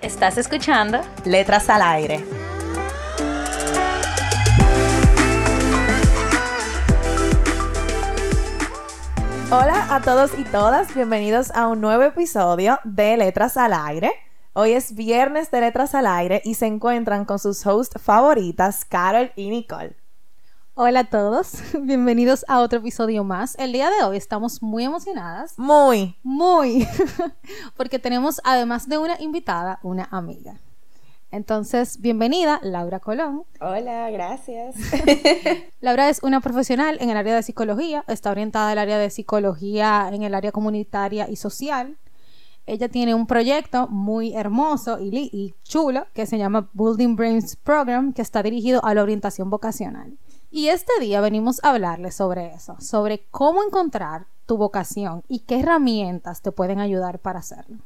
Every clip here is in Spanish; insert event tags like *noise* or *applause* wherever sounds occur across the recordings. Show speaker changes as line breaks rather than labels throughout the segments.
Estás escuchando
Letras al Aire. Hola a todos y todas, bienvenidos a un nuevo episodio de Letras al Aire. Hoy es viernes de Letras al Aire y se encuentran con sus hosts favoritas, Carol y Nicole.
Hola a todos, *laughs* bienvenidos a otro episodio más. El día de hoy estamos muy emocionadas.
Muy.
Muy. *laughs* Porque tenemos, además de una invitada, una amiga. Entonces, bienvenida, Laura Colón.
Hola, gracias. *laughs*
Laura es una profesional en el área de psicología, está orientada al área de psicología en el área comunitaria y social. Ella tiene un proyecto muy hermoso y, y chulo que se llama Building Brains Program, que está dirigido a la orientación vocacional. Y este día venimos a hablarles sobre eso, sobre cómo encontrar tu vocación y qué herramientas te pueden ayudar para hacerlo.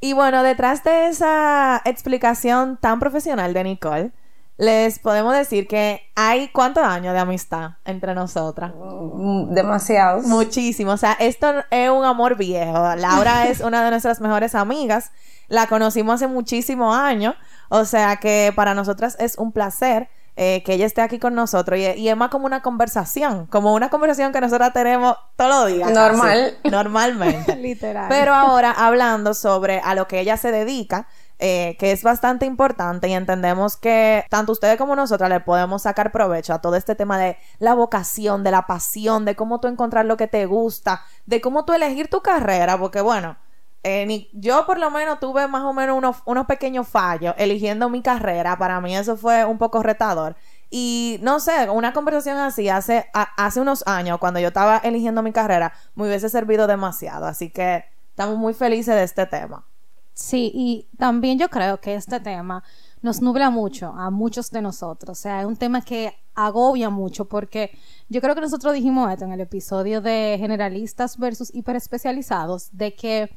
Y bueno, detrás de esa explicación tan profesional de Nicole, les podemos decir que hay cuántos años de amistad entre nosotras.
Mm, demasiados.
Muchísimo. O sea, esto es un amor viejo. Laura *laughs* es una de nuestras mejores amigas. La conocimos hace muchísimos años. O sea que para nosotras es un placer eh, que ella esté aquí con nosotros y, es más como una conversación, como una conversación que nosotros tenemos todos los días.
Normal.
normalmente. *laughs*
Literal.
Pero ahora hablando sobre a lo que ella se dedica, eh, que es bastante importante y entendemos que tanto ustedes como nosotras le podemos sacar provecho a todo este tema de la vocación, de la pasión, de cómo tú encontrar lo que te gusta, de cómo tú elegir tu carrera, porque bueno, eh, yo por lo menos tuve más o menos unos, unos pequeños fallos eligiendo mi carrera. Para mí eso fue un poco retador. Y no sé, una conversación así hace, hace unos años, cuando yo estaba eligiendo mi carrera, me hubiese servido demasiado. Así que estamos muy felices de este tema.
Sí, y también yo creo que este tema nos nubla mucho a muchos de nosotros. O sea, es un tema que agobia mucho porque yo creo que nosotros dijimos esto en el episodio de generalistas versus hiperespecializados, de que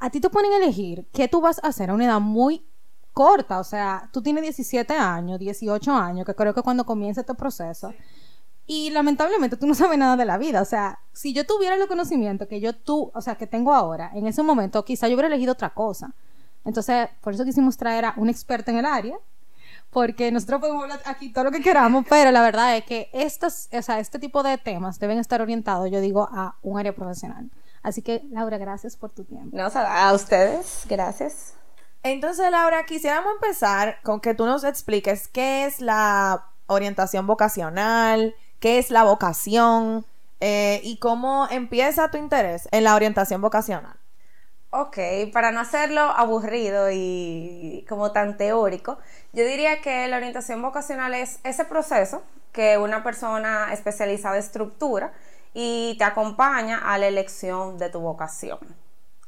a ti te ponen a elegir qué tú vas a hacer a una edad muy corta, o sea, tú tienes 17 años, 18 años, que creo que cuando comienza este proceso, y lamentablemente tú no sabes nada de la vida, o sea, si yo tuviera el conocimiento que yo tú, o sea, que tengo ahora, en ese momento quizá yo hubiera elegido otra cosa. Entonces, por eso quisimos traer a un experto en el área, porque nosotros podemos hablar aquí todo lo que queramos, pero la verdad es que estos, o sea, este tipo de temas deben estar orientados, yo digo, a un área profesional. Así que, Laura, gracias por tu tiempo.
No, a ustedes, gracias.
Entonces, Laura, quisiéramos empezar con que tú nos expliques qué es la orientación vocacional, qué es la vocación eh, y cómo empieza tu interés en la orientación vocacional.
Ok, para no hacerlo aburrido y como tan teórico, yo diría que la orientación vocacional es ese proceso que una persona especializada estructura y te acompaña a la elección de tu vocación.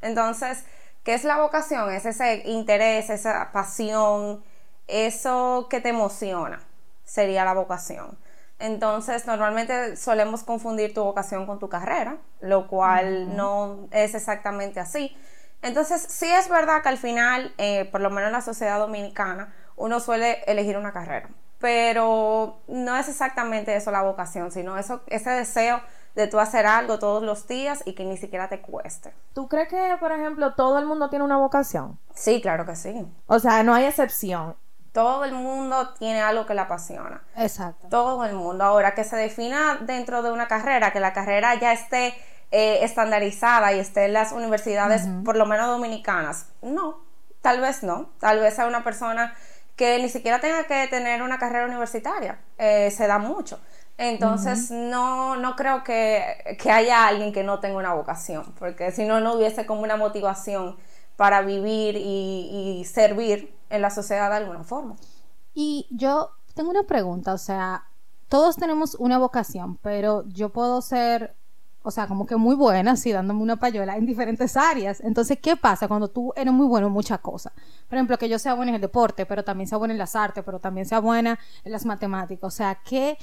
Entonces, ¿qué es la vocación? Es ese interés, esa pasión, eso que te emociona, sería la vocación. Entonces, normalmente solemos confundir tu vocación con tu carrera, lo cual no es exactamente así. Entonces, sí es verdad que al final, eh, por lo menos en la sociedad dominicana, uno suele elegir una carrera, pero no es exactamente eso la vocación, sino eso, ese deseo de tú hacer algo todos los días y que ni siquiera te cueste.
¿Tú crees que, por ejemplo, todo el mundo tiene una vocación?
Sí, claro que sí.
O sea, no hay excepción.
Todo el mundo tiene algo que le apasiona.
Exacto.
Todo el mundo. Ahora, que se defina dentro de una carrera, que la carrera ya esté eh, estandarizada y esté en las universidades, por lo menos dominicanas. No, tal vez no. Tal vez sea una persona que ni siquiera tenga que tener una carrera universitaria. Eh, se da mucho. Entonces, no, no creo que, haya alguien que no tenga una vocación, porque si no, no hubiese como una motivación para vivir y, servir en la sociedad de alguna forma.
Y yo tengo una pregunta, o sea, todos tenemos una vocación, pero yo puedo ser o sea, como que muy buena, así dándome una payola en diferentes áreas. Entonces, ¿qué pasa cuando tú eres muy bueno en muchas cosas? Por ejemplo, que yo sea buena en el deporte, pero también sea buena en las artes, pero también sea buena en las matemáticas. O sea, ¿qué,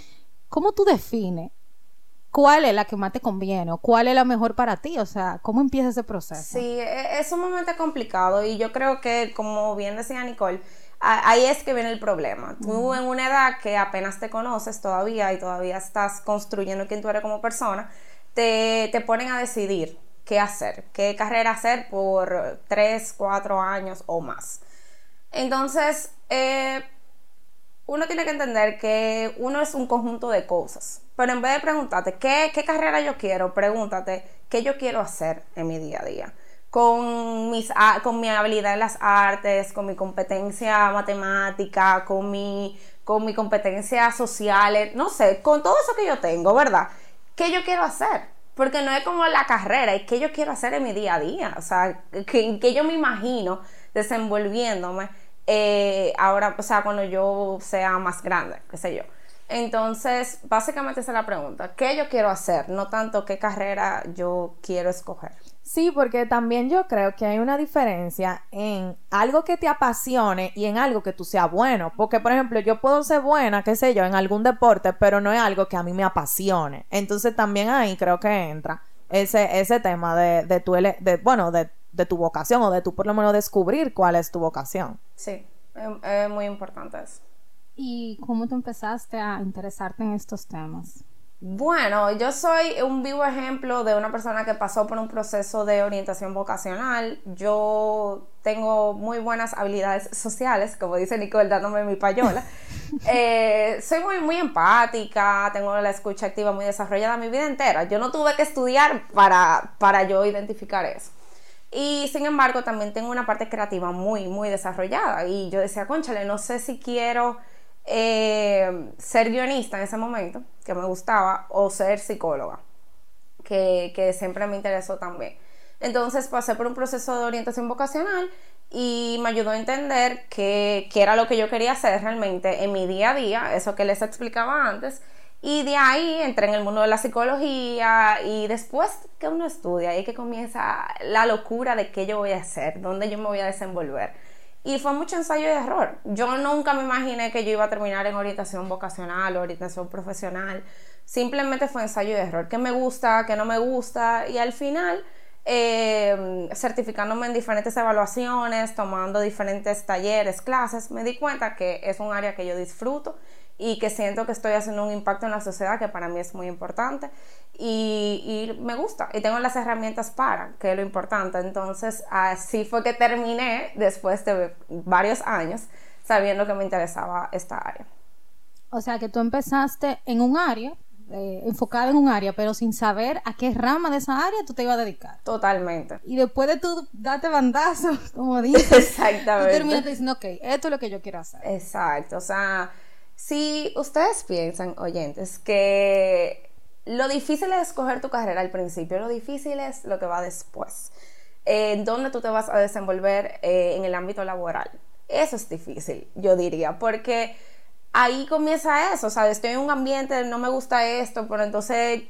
¿cómo tú defines cuál es la que más te conviene o cuál es la mejor para ti? O sea, ¿cómo empieza ese proceso?
Sí, e, es sumamente complicado y yo creo que, como bien decía Nicole, ahí es que viene el problema. Tú en una edad que apenas te conoces todavía y todavía estás construyendo quién tú eres como persona, te, te ponen a decidir qué hacer, qué carrera hacer por tres, cuatro años o más. Entonces, eh, uno tiene que entender que uno es un conjunto de cosas. Pero en vez de preguntarte qué, carrera yo quiero, pregúntate qué yo quiero hacer en mi día a día con, mis, con mi habilidad en las artes, con mi competencia matemática, con mi, con mi competencia social, no sé, con todo eso que yo tengo, ¿verdad? ¿Qué yo quiero hacer? Porque no es como la carrera, es qué yo quiero hacer en mi día a día, o sea, que, que yo me imagino desenvolviéndome eh, ahora, o sea, cuando yo sea más grande, qué sé yo. Entonces, básicamente esa es la pregunta, ¿qué yo quiero hacer? No tanto qué carrera yo quiero escoger.
Sí, porque también yo creo que hay una diferencia en algo que te apasione y en algo que tú seas bueno. Porque, por ejemplo, yo puedo ser buena, qué sé yo, en algún deporte, pero no es algo que a mí me apasione. Entonces también ahí creo que entra ese, ese tema de, de tu, bueno, de, de tu vocación o de tú por lo menos descubrir cuál es tu vocación.
Sí, es muy importante eso.
¿Y cómo tú empezaste a interesarte en estos temas?
Bueno, yo soy un vivo ejemplo de una persona que pasó por un proceso de orientación vocacional. Yo tengo muy buenas habilidades sociales, como dice Nicole, dándome mi payola. *laughs* Eh, soy muy, muy empática, tengo la escucha activa muy desarrollada mi vida entera. Yo no tuve que estudiar para, para yo identificar eso. Y sin embargo, también tengo una parte creativa muy, muy desarrollada. Y yo decía, conchale, no sé si quiero eh, ser guionista en ese momento, que me gustaba, o ser psicóloga, que, siempre me interesó también. Entonces pasé por un proceso de orientación vocacional y me ayudó a entender qué era lo que yo quería hacer realmente en mi día a día, eso que les explicaba antes. Y de ahí entré en el mundo de la psicología y después que uno estudia, ahí que comienza la locura de qué yo voy a hacer, dónde yo me voy a desenvolver. Y fue mucho ensayo y error. Yo nunca me imaginé que yo iba a terminar en orientación vocacional orientación profesional. Simplemente fue ensayo y error. ¿Qué me gusta? ¿Qué no me gusta? Y al final, eh, certificándome en diferentes evaluaciones, tomando diferentes talleres, clases, me di cuenta que es un área que yo disfruto y que siento que estoy haciendo un impacto en la sociedad que para mí es muy importante y, me gusta y tengo las herramientas para, que es lo importante. Entonces así fue que terminé después de varios años sabiendo que me interesaba esta área.
O sea que tú empezaste en un área, eh, enfocada en un área, pero sin saber a qué rama de esa área tú te ibas a dedicar.
Totalmente.
Y después de tú date bandazo, *laughs* como *laughs* dices,
Exactamente.
tú terminaste diciendo, ok, esto es lo que yo quiero hacer.
Exacto, o sea si ustedes piensan, oyentes, que lo difícil es escoger tu carrera al principio, lo difícil es lo que va después. En dónde tú te vas a desenvolver eh, en el ámbito laboral. Eso es difícil, yo diría, porque ahí comienza eso. O sea, estoy en un ambiente, no me gusta esto, pero entonces,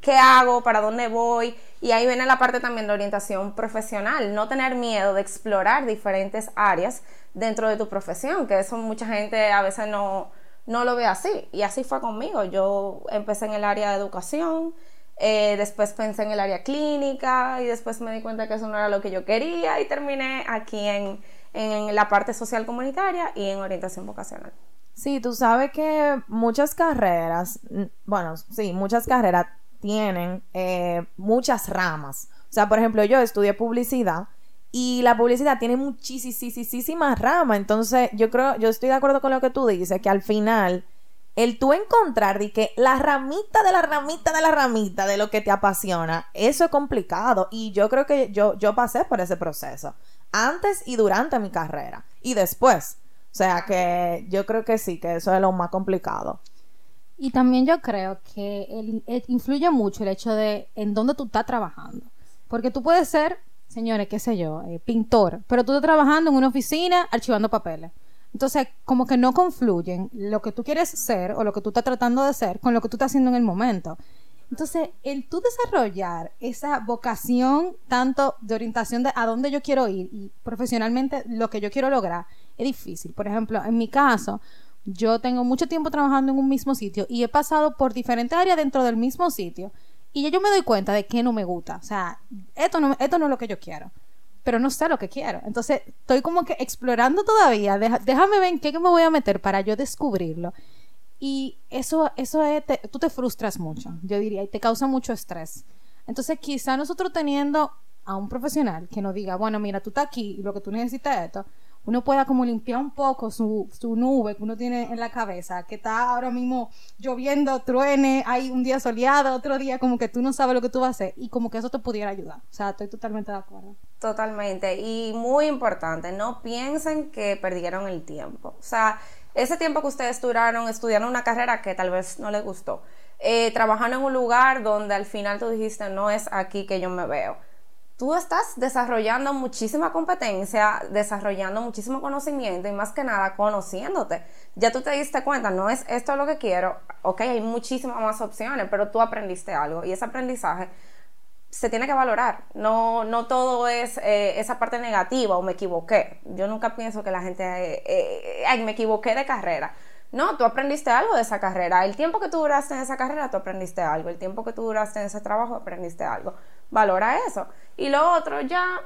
¿qué hago? ¿Para dónde voy? Y ahí viene la parte también de orientación profesional, no tener miedo de explorar diferentes áreas dentro de tu profesión, que eso mucha gente a veces no, no lo ve así. Y así fue conmigo. Yo empecé en el área de educación, eh, después pensé en el área clínica y después me di cuenta que eso no era lo que yo quería y terminé aquí en, en la parte social comunitaria y en orientación vocacional.
Sí, tú sabes que muchas carreras, bueno, sí, muchas carreras tienen eh, muchas ramas. O sea, por ejemplo, yo estudié publicidad y la publicidad tiene muchísimas ramas. Entonces, yo creo, yo estoy de acuerdo con lo que tú dices, que al final, el tú encontrar de que la ramita de la ramita de la ramita de lo que te apasiona, eso es complicado. Y yo creo que yo, yo pasé por ese proceso. Antes y durante mi carrera. Y después. O sea que yo creo que sí, que eso es lo más complicado.
Y también yo creo que influye mucho el hecho de en dónde tú estás trabajando. Porque tú puedes ser, señores, qué sé yo, eh, pintor, pero tú estás trabajando en una oficina archivando papeles. Entonces, como que no confluyen lo que tú quieres ser o lo que tú estás tratando de ser con lo que tú estás haciendo en el momento. Entonces, el tú desarrollar esa vocación tanto de orientación de a dónde yo quiero ir y profesionalmente lo que yo quiero lograr es difícil. Por ejemplo, en mi caso, yo tengo mucho tiempo trabajando en un mismo sitio y he pasado por diferentes áreas dentro del mismo sitio y ya yo me doy cuenta de que no me gusta. O sea, esto no, esto no es lo que yo quiero pero no sé lo que quiero. Entonces, estoy como que explorando todavía. déjame ver en qué me voy a meter para yo descubrirlo. Y eso, eso es, tú te frustras mucho, yo diría, y te causa mucho estrés. Entonces, quizá nosotros teniendo a un profesional que nos diga, bueno, mira, tú estás aquí y lo que tú necesitas es esto, uno pueda como limpiar un poco su, su nube que uno tiene en la cabeza, que está ahora mismo lloviendo, truene, hay un día soleado, otro día como que tú no sabes lo que tú vas a hacer y como que eso te pudiera ayudar. O sea, estoy totalmente de acuerdo.
Totalmente. Y muy importante, no piensen que perdieron el tiempo. O sea, ese tiempo que ustedes duraron estudiando una carrera que tal vez no les gustó, eh, trabajando en un lugar donde al final tú dijiste, no es aquí que yo me veo tú estás desarrollando muchísima competencia, desarrollando muchísimo conocimiento y más que nada conociéndote. Ya tú te diste cuenta, no es esto lo que quiero, ok, hay muchísimas más opciones, pero tú aprendiste algo y ese aprendizaje se tiene que valorar. No, no todo es eh, esa parte negativa o me equivoqué. Yo nunca pienso que la gente, eh, eh, me equivoqué de carrera. No, tú aprendiste algo de esa carrera. El tiempo que tú duraste en esa carrera, tú aprendiste algo. El tiempo que tú duraste en ese trabajo, aprendiste algo valora eso. Y lo otro ya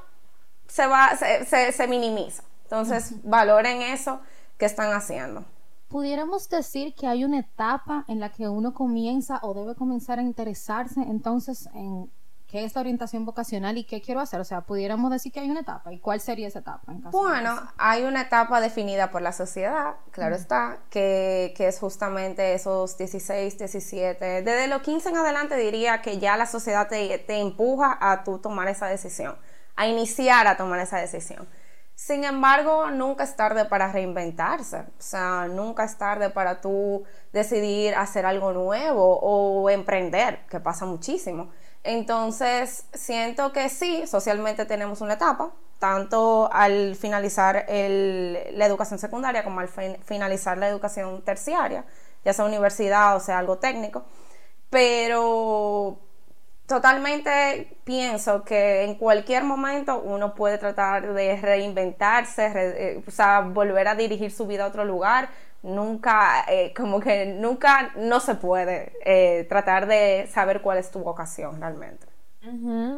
se va, se, se, minimiza. Entonces, valoren eso que están haciendo.
Pudiéramos decir que hay una etapa en la que uno comienza o debe comenzar a interesarse entonces en qué es la orientación vocacional y qué quiero hacer. O sea, pudiéramos decir que hay una etapa. ¿Y cuál sería esa etapa? En caso
bueno, hay una etapa definida por la sociedad, claro está, que, que, es justamente esos 16, 17. Desde los 15 en adelante diría que ya la sociedad te, te empuja a tú tomar esa decisión, a iniciar a tomar esa decisión. Sin embargo, nunca es tarde para reinventarse. O sea, nunca es tarde para tú decidir hacer algo nuevo o emprender, que pasa muchísimo. Entonces, siento que sí, socialmente tenemos una etapa, tanto al finalizar la educación secundaria como al finalizar la educación terciaria, ya sea universidad o sea algo técnico, pero totalmente pienso que en cualquier momento uno puede tratar de reinventarse, eh, o sea, volver a dirigir su vida a otro lugar, nunca, eh, como que nunca no se puede eh, tratar de saber cuál es tu vocación realmente.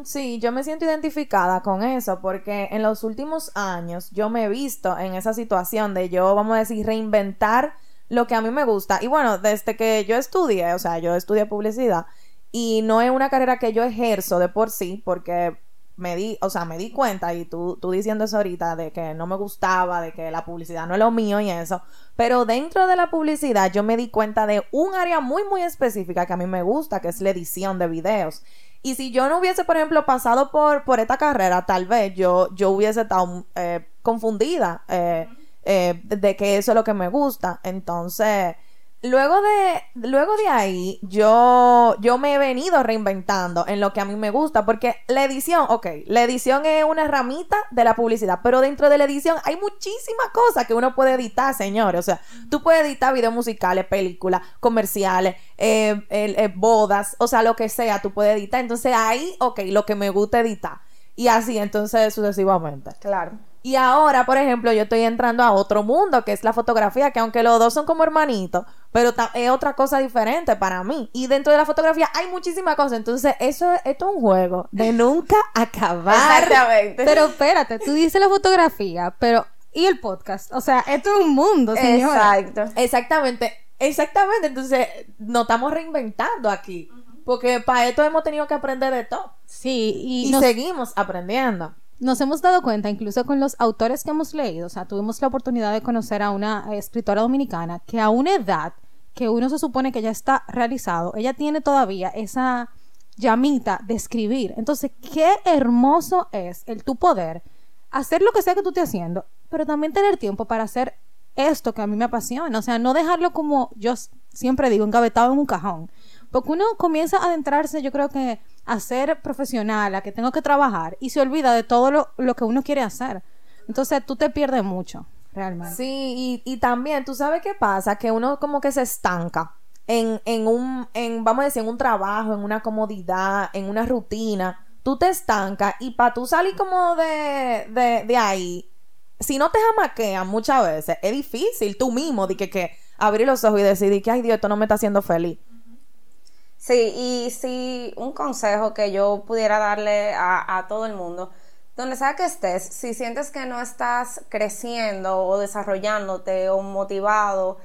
Sí, yo me siento identificada con eso porque en los últimos años yo me he visto en esa situación de yo, vamos a decir, reinventar lo que a mí me gusta. Y bueno, desde que yo estudié, o sea, yo estudié publicidad y no es una carrera que yo ejerzo de por sí porque me di, o sea, me di cuenta y tú, tú diciendo eso ahorita de que no me gustaba, de que la publicidad no es lo mío y eso, pero dentro de la publicidad yo me di cuenta de un área muy, muy específica que a mí me gusta, que es la edición de videos. Y si yo no hubiese, por ejemplo, pasado por, por esta carrera, tal vez yo, yo hubiese estado eh, confundida eh, eh, de que eso es lo que me gusta. Entonces, Luego de, luego de ahí, yo, yo me he venido reinventando en lo que a mí me gusta, porque la edición, ok, la edición es una ramita de la publicidad, pero dentro de la edición hay muchísimas cosas que uno puede editar, señores. O sea, tú puedes editar videos musicales, películas, comerciales, eh, eh, bodas, o sea, lo que sea, tú puedes editar. Entonces ahí, ok, lo que me gusta editar. Y así, entonces, sucesivamente.
Claro.
Y ahora, por ejemplo, yo estoy entrando a otro mundo, que es la fotografía, que aunque los dos son como hermanitos, pero es otra cosa diferente para mí. Y dentro de la fotografía hay muchísimas cosas. Entonces, eso esto es un juego de *laughs* nunca acabar.
Exactamente.
Pero espérate, tú dices la fotografía, pero ¿y el podcast? O sea, esto es un mundo, señora.
Exacto. Exactamente. Exactamente. Entonces, nos estamos reinventando aquí. Porque para esto hemos tenido que aprender de todo.
Sí,
y, seguimos aprendiendo
nos hemos dado cuenta, incluso con los autores que hemos leído, o sea, tuvimos la oportunidad de conocer a una escritora dominicana que a una edad que uno se supone que ya está realizado, ella tiene todavía esa llamita de escribir. Entonces, qué hermoso es el tu poder hacer lo que sea que tú estés haciendo, pero también tener tiempo para hacer esto que a mí me apasiona. O sea, no dejarlo como yo siempre digo, engavetado en un cajón. Porque uno comienza a adentrarse, yo creo que a ser profesional, a que tengo que trabajar y se olvida de todo lo, que uno quiere hacer. Entonces tú te pierdes mucho, realmente.
Sí, y, también, ¿tú sabes qué pasa? Que uno como que se estanca en, en un, en, vamos a decir, en un trabajo, en una comodidad, en una rutina, tú te estancas y para tú salir como de, de, de ahí, si no te jamaquean muchas veces, es difícil tú mismo de que, que abrir los ojos y decidir que, ay Dios, esto no me está haciendo feliz.
Sí, y sí, un consejo que yo pudiera darle a, a todo el mundo, donde sea que estés, si sientes que no estás creciendo o desarrollándote o motivado,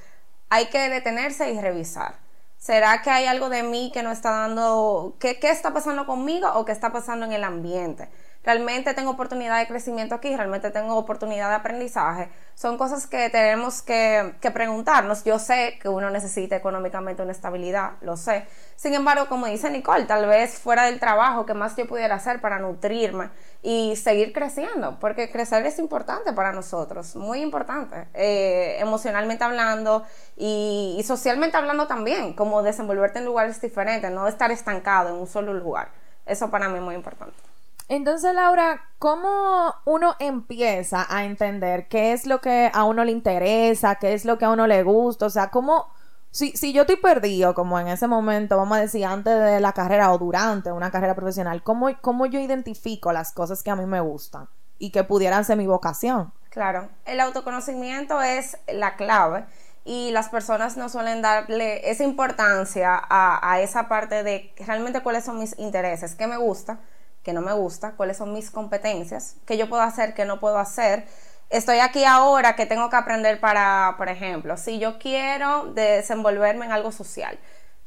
hay que detenerse y revisar. ¿Será que hay algo de mí que no está dando, qué, está pasando conmigo o qué está pasando en el ambiente? Realmente tengo oportunidad de crecimiento aquí, realmente tengo oportunidad de aprendizaje. Son cosas que tenemos que, preguntarnos. Yo sé que uno necesita económicamente una estabilidad, lo sé. Sin embargo, como dice Nicole, tal vez fuera del trabajo, ¿qué más yo pudiera hacer para nutrirme y seguir creciendo? Porque crecer es importante para nosotros, muy importante, eh, emocionalmente hablando y, y socialmente hablando también, como desenvolverte en lugares diferentes, no estar estancado en un solo lugar. Eso para mí es muy importante.
Entonces, Laura, ¿cómo uno empieza a entender qué es lo que a uno le interesa, qué es lo que a uno le gusta? O sea, ¿cómo, si, si yo estoy perdido, como en ese momento, vamos a decir, antes de la carrera o durante una carrera profesional, ¿cómo, cómo yo identifico las cosas que a mí me gustan y que pudieran ser mi vocación?
Claro, el autoconocimiento es la clave y las personas no suelen darle esa importancia a, a esa parte de realmente cuáles son mis intereses, qué me gusta que no me gusta, cuáles son mis competencias, qué yo puedo hacer, qué no puedo hacer. Estoy aquí ahora que tengo que aprender para, por ejemplo, si yo quiero desenvolverme en algo social,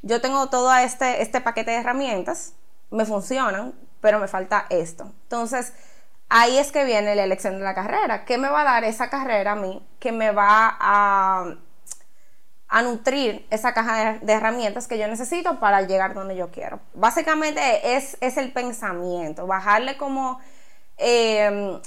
yo tengo todo este, este paquete de herramientas, me funcionan, pero me falta esto. Entonces, ahí es que viene la elección de la carrera. ¿Qué me va a dar esa carrera a mí que me va a a nutrir esa caja de, herramientas que yo necesito para llegar donde yo quiero. Básicamente es, es el pensamiento, bajarle como em,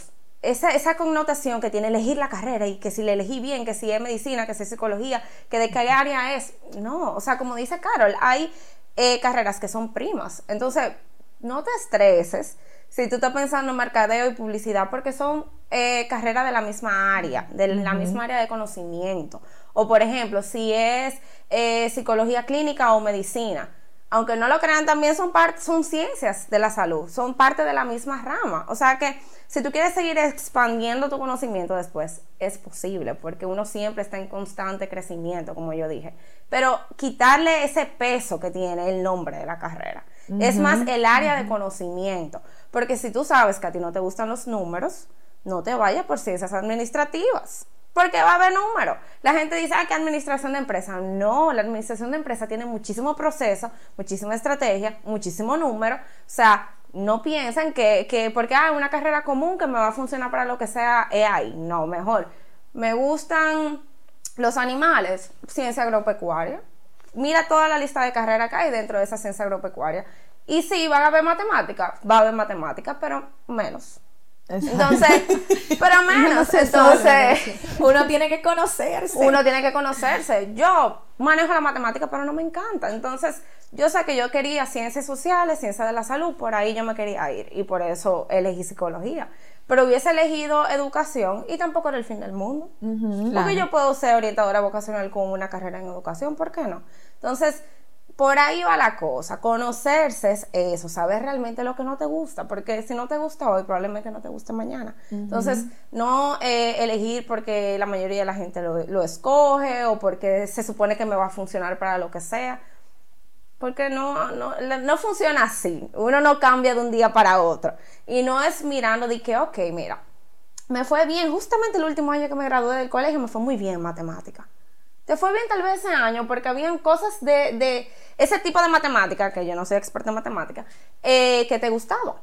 esa, esa, connotación que tiene elegir la carrera y que si le elegí bien, que si es medicina, que si es psicología, que de qué área es. No, o sea, como dice Carol, hay eh, carreras que son primas. Entonces, no te estreses si tú estás pensando en mercadeo y publicidad porque son eh, carreras de la misma área, de la misma área de conocimiento. O por ejemplo, si es eh, psicología clínica o medicina. Aunque no lo crean, también son, son ciencias de la salud, son parte de la misma rama. O sea que si tú quieres seguir expandiendo tu conocimiento después, es posible, porque uno siempre está en constante crecimiento, como yo dije. Pero quitarle ese peso que tiene el nombre de la carrera. es más el área de conocimiento. Porque si tú sabes que a ti no te gustan los números, no te vayas por ciencias administrativas. Porque va a haber números. La gente dice, ah, que administración de empresa. No, la administración de empresa tiene muchísimo proceso, muchísima estrategia, muchísimo número. O sea, no piensan que, que porque hay una carrera común que me va a funcionar para lo que sea ahí. No, mejor. Me gustan los animales, ciencia agropecuaria. Mira toda la lista de carreras que hay dentro de esa ciencia agropecuaria. Y sí, van a haber matemáticas, va a haber matemáticas, pero menos. Entonces, pero menos. entonces,
uno tiene que conocerse.
Uno tiene que conocerse. Yo manejo la matemática, pero no me encanta. Entonces, yo sé que yo quería ciencias sociales, ciencias de la salud, por ahí yo me quería ir y por eso elegí psicología. Pero hubiese elegido educación y tampoco era el fin del mundo. Porque yo puedo ser orientadora vocacional con una carrera en educación, ¿por qué no? Entonces, por ahí va la cosa. Conocerse es eso, saber realmente lo que no te gusta, porque si no te gusta hoy, probablemente no te guste mañana. Entonces, no eh, elegir porque la mayoría de la gente lo, escoge o porque se supone que me va a funcionar para lo que sea. Porque no, no, no funciona así. Uno no cambia de un día para otro. Y no es mirando de que, ok, mira, me fue bien. Justamente el último año que me gradué del colegio me fue muy bien en matemática te fue bien tal vez ese año porque habían cosas de, de ese tipo de matemática, que yo no soy experta en matemática, eh, que te gustaba.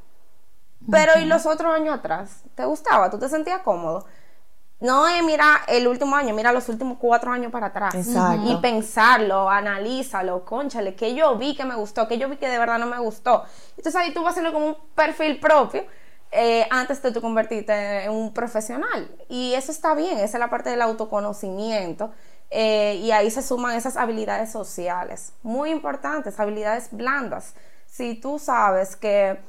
Pero ¿y los otros años atrás? ¿Te gustaba? ¿Tú te sentías cómodo? No es mira el último año, mira los últimos cuatro años para atrás. Y pensarlo, analízalo, conchale, que yo vi que me gustó, que yo vi que de verdad no me gustó. Entonces ahí tú vas haciendo como un perfil propio eh, antes de tú convertirte en un profesional. Y eso está bien, esa es la parte del autoconocimiento eh, y ahí se suman esas habilidades sociales, muy importantes, habilidades blandas. Si tú sabes que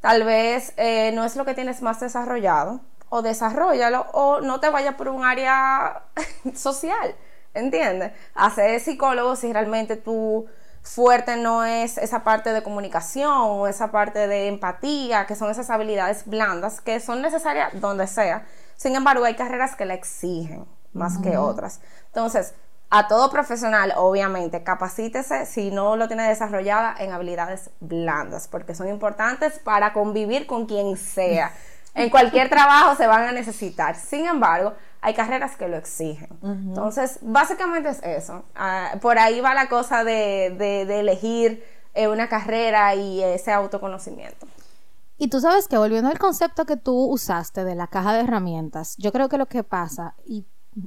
tal vez eh, no es lo que tienes más desarrollado, o desarrollalo, o no te vayas por un área *laughs* social. ¿entiendes? Hacer psicólogo si realmente tú fuerte no es esa parte de comunicación o esa parte de empatía, que son esas habilidades blandas que son necesarias donde sea. Sin embargo, hay carreras que la exigen más que otras. Entonces, a todo profesional, obviamente, capacítese si no lo tiene desarrollada en habilidades blandas, porque son importantes para convivir con quien sea. *laughs* En cualquier trabajo se van a necesitar. Sin embargo, hay carreras que lo exigen. Entonces, básicamente es eso. Ah, por ahí va la cosa de, de, elegir eh, una carrera y ese autoconocimiento.
Y tú sabes que volviendo al concepto que tú usaste de la caja de herramientas, yo creo que lo que pasa, y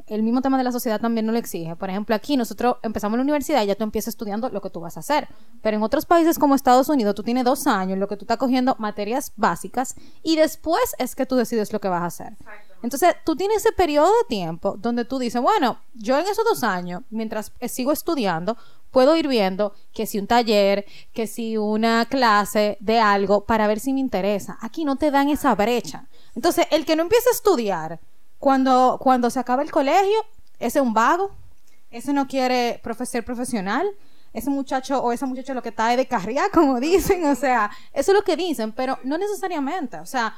el mismo tema de la sociedad también no lo exige. Por ejemplo, aquí nosotros empezamos la universidad y ya tú empiezas estudiando lo que tú vas a hacer. Pero en otros países como Estados Unidos, tú tienes dos años en lo que tú estás cogiendo materias básicas y después es que tú decides lo que vas a hacer. Entonces, tú tienes ese periodo de tiempo donde tú dices, bueno, yo en esos dos años, mientras sigo estudiando, puedo ir viendo que si un taller, que si una clase de algo para ver si me interesa. Aquí no te dan esa brecha. Entonces, el que no empieza a estudiar cuando, cuando se acaba el colegio, ese es un vago, ese no quiere ser profesional, ese muchacho o esa muchacha lo que está es de carrera, *laughs* como dicen, o sea, eso es lo que dicen, pero no necesariamente, o sea,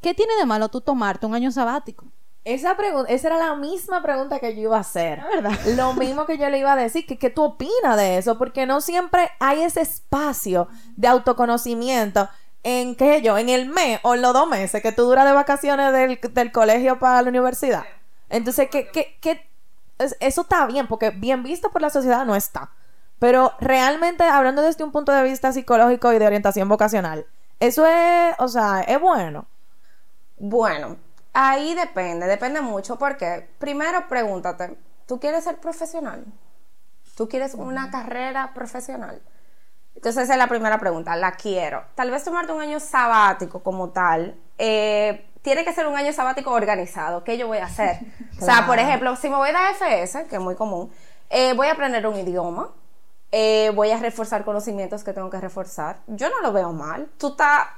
¿qué tiene de malo tú tomarte un año sabático?
Esa pregunta, esa era la misma pregunta que yo iba a hacer.
¿verdad? *laughs*
Lo mismo que yo le iba a decir, que qué tú opinas de eso, porque no siempre hay ese espacio de autoconocimiento en qué yo, en el mes o en los dos meses que tú duras de vacaciones del, colegio para la universidad. Entonces, ¿qué, qué, qué? eso está bien, porque bien visto por la sociedad no está. Pero realmente, hablando desde un punto de vista psicológico y de orientación vocacional, eso es, o sea, es bueno.
Bueno, ahí depende, depende mucho, porque primero pregúntate, ¿tú quieres ser profesional? ¿Tú quieres una carrera profesional? Entonces esa es la primera pregunta, la quiero. Tal vez tomarte un año sabático como tal. Eh, tiene que ser un año sabático organizado. ¿Qué yo voy a hacer? *laughs* O sea, por ejemplo, si me voy a FS, que es muy común, eh, voy a aprender un idioma. Eh, voy a reforzar conocimientos que tengo que reforzar. Yo no lo veo mal. Tú estás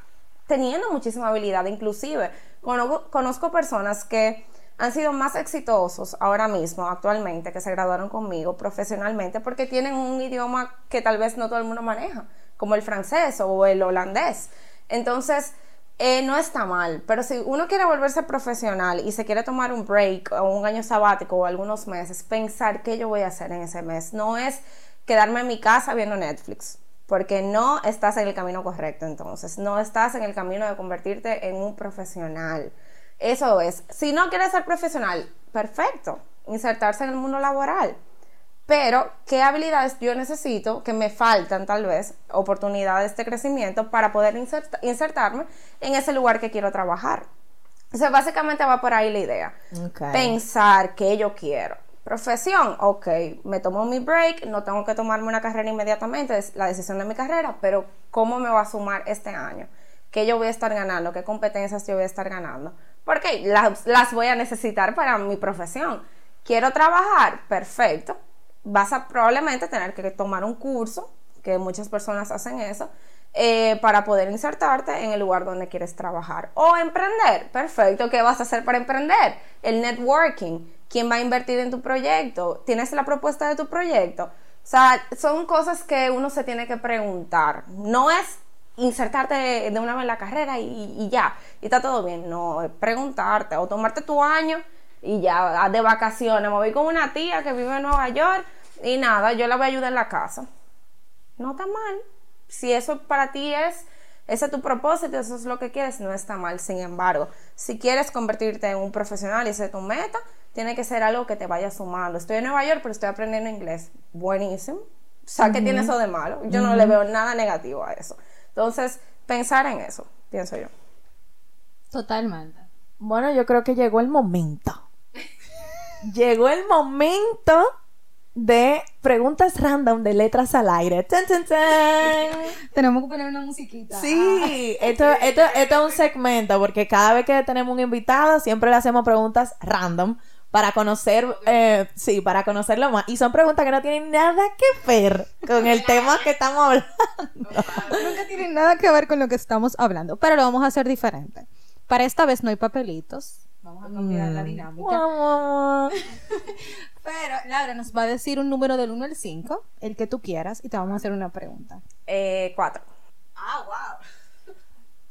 teniendo muchísima habilidad. Inclusive, conozco personas que han sido más exitosos ahora mismo, actualmente, que se graduaron conmigo profesionalmente, porque tienen un idioma que tal vez no todo el mundo maneja, como el francés o el holandés. Entonces, eh, no está mal, pero si uno quiere volverse profesional y se quiere tomar un break o un año sabático o algunos meses, pensar qué yo voy a hacer en ese mes. No es quedarme en mi casa viendo Netflix, porque no estás en el camino correcto entonces, no estás en el camino de convertirte en un profesional. Eso es. Si no quieres ser profesional, perfecto. Insertarse en el mundo laboral. Pero, ¿qué habilidades yo necesito que me faltan tal vez, oportunidades de crecimiento para poder insertarme en ese lugar que quiero trabajar? O sea, básicamente va por ahí la idea. Pensar qué yo quiero. Profesión, ok, me tomo mi break, no tengo que tomarme una carrera inmediatamente, es la decisión de mi carrera, pero ¿cómo me va a sumar este año? ¿Qué yo voy a estar ganando? ¿Qué competencias yo voy a estar ganando? Porque las, las voy a necesitar para mi profesión. Quiero trabajar, perfecto. Vas a probablemente tener que tomar un curso, que muchas personas hacen eso, eh, para poder insertarte en el lugar donde quieres trabajar. O emprender, perfecto. ¿Qué vas a hacer para emprender? El networking. ¿Quién va a invertir en tu proyecto? ¿Tienes la propuesta de tu proyecto? O sea, son cosas que uno se tiene que preguntar. No es insertarte de una vez en la carrera y, ya, y está todo bien. No, preguntarte o tomarte tu año y ya, de vacaciones. Me voy con una tía que vive en Nueva York y nada, yo la voy a ayudar en la casa. No está mal. Si eso para ti es, ese es tu propósito, eso es lo que quieres, no está mal. Sin embargo, si quieres convertirte en un profesional y ese es tu meta, tiene que ser algo que te vaya sumando. Estoy en Nueva York, pero estoy aprendiendo inglés. Buenísimo. O sea, ¿qué tiene eso de malo? Yo no le veo nada negativo a eso. Entonces, pensar en eso, pienso yo.
Totalmente.
Bueno, yo creo que llegó el momento. *laughs* llegó el momento de preguntas random de letras al aire. ¡Tan,
tenemos que poner una musiquita.
Sí, esto, esto, esto es un segmento porque cada vez que tenemos un invitado siempre le hacemos preguntas random para conocer, eh, sí, para conocerlo más. Y son preguntas que no tienen nada que ver con el tema que estamos hablando.
Nunca tienen nada que ver con lo que estamos hablando, pero lo vamos a hacer diferente. Para esta vez no hay papelitos. Vamos a cambiar la dinámica.
Mua, mua. *laughs*
Pero Laura nos va a decir un número del 1 al 5, el que tú quieras, y te vamos a hacer una pregunta.
Eh, cuatro.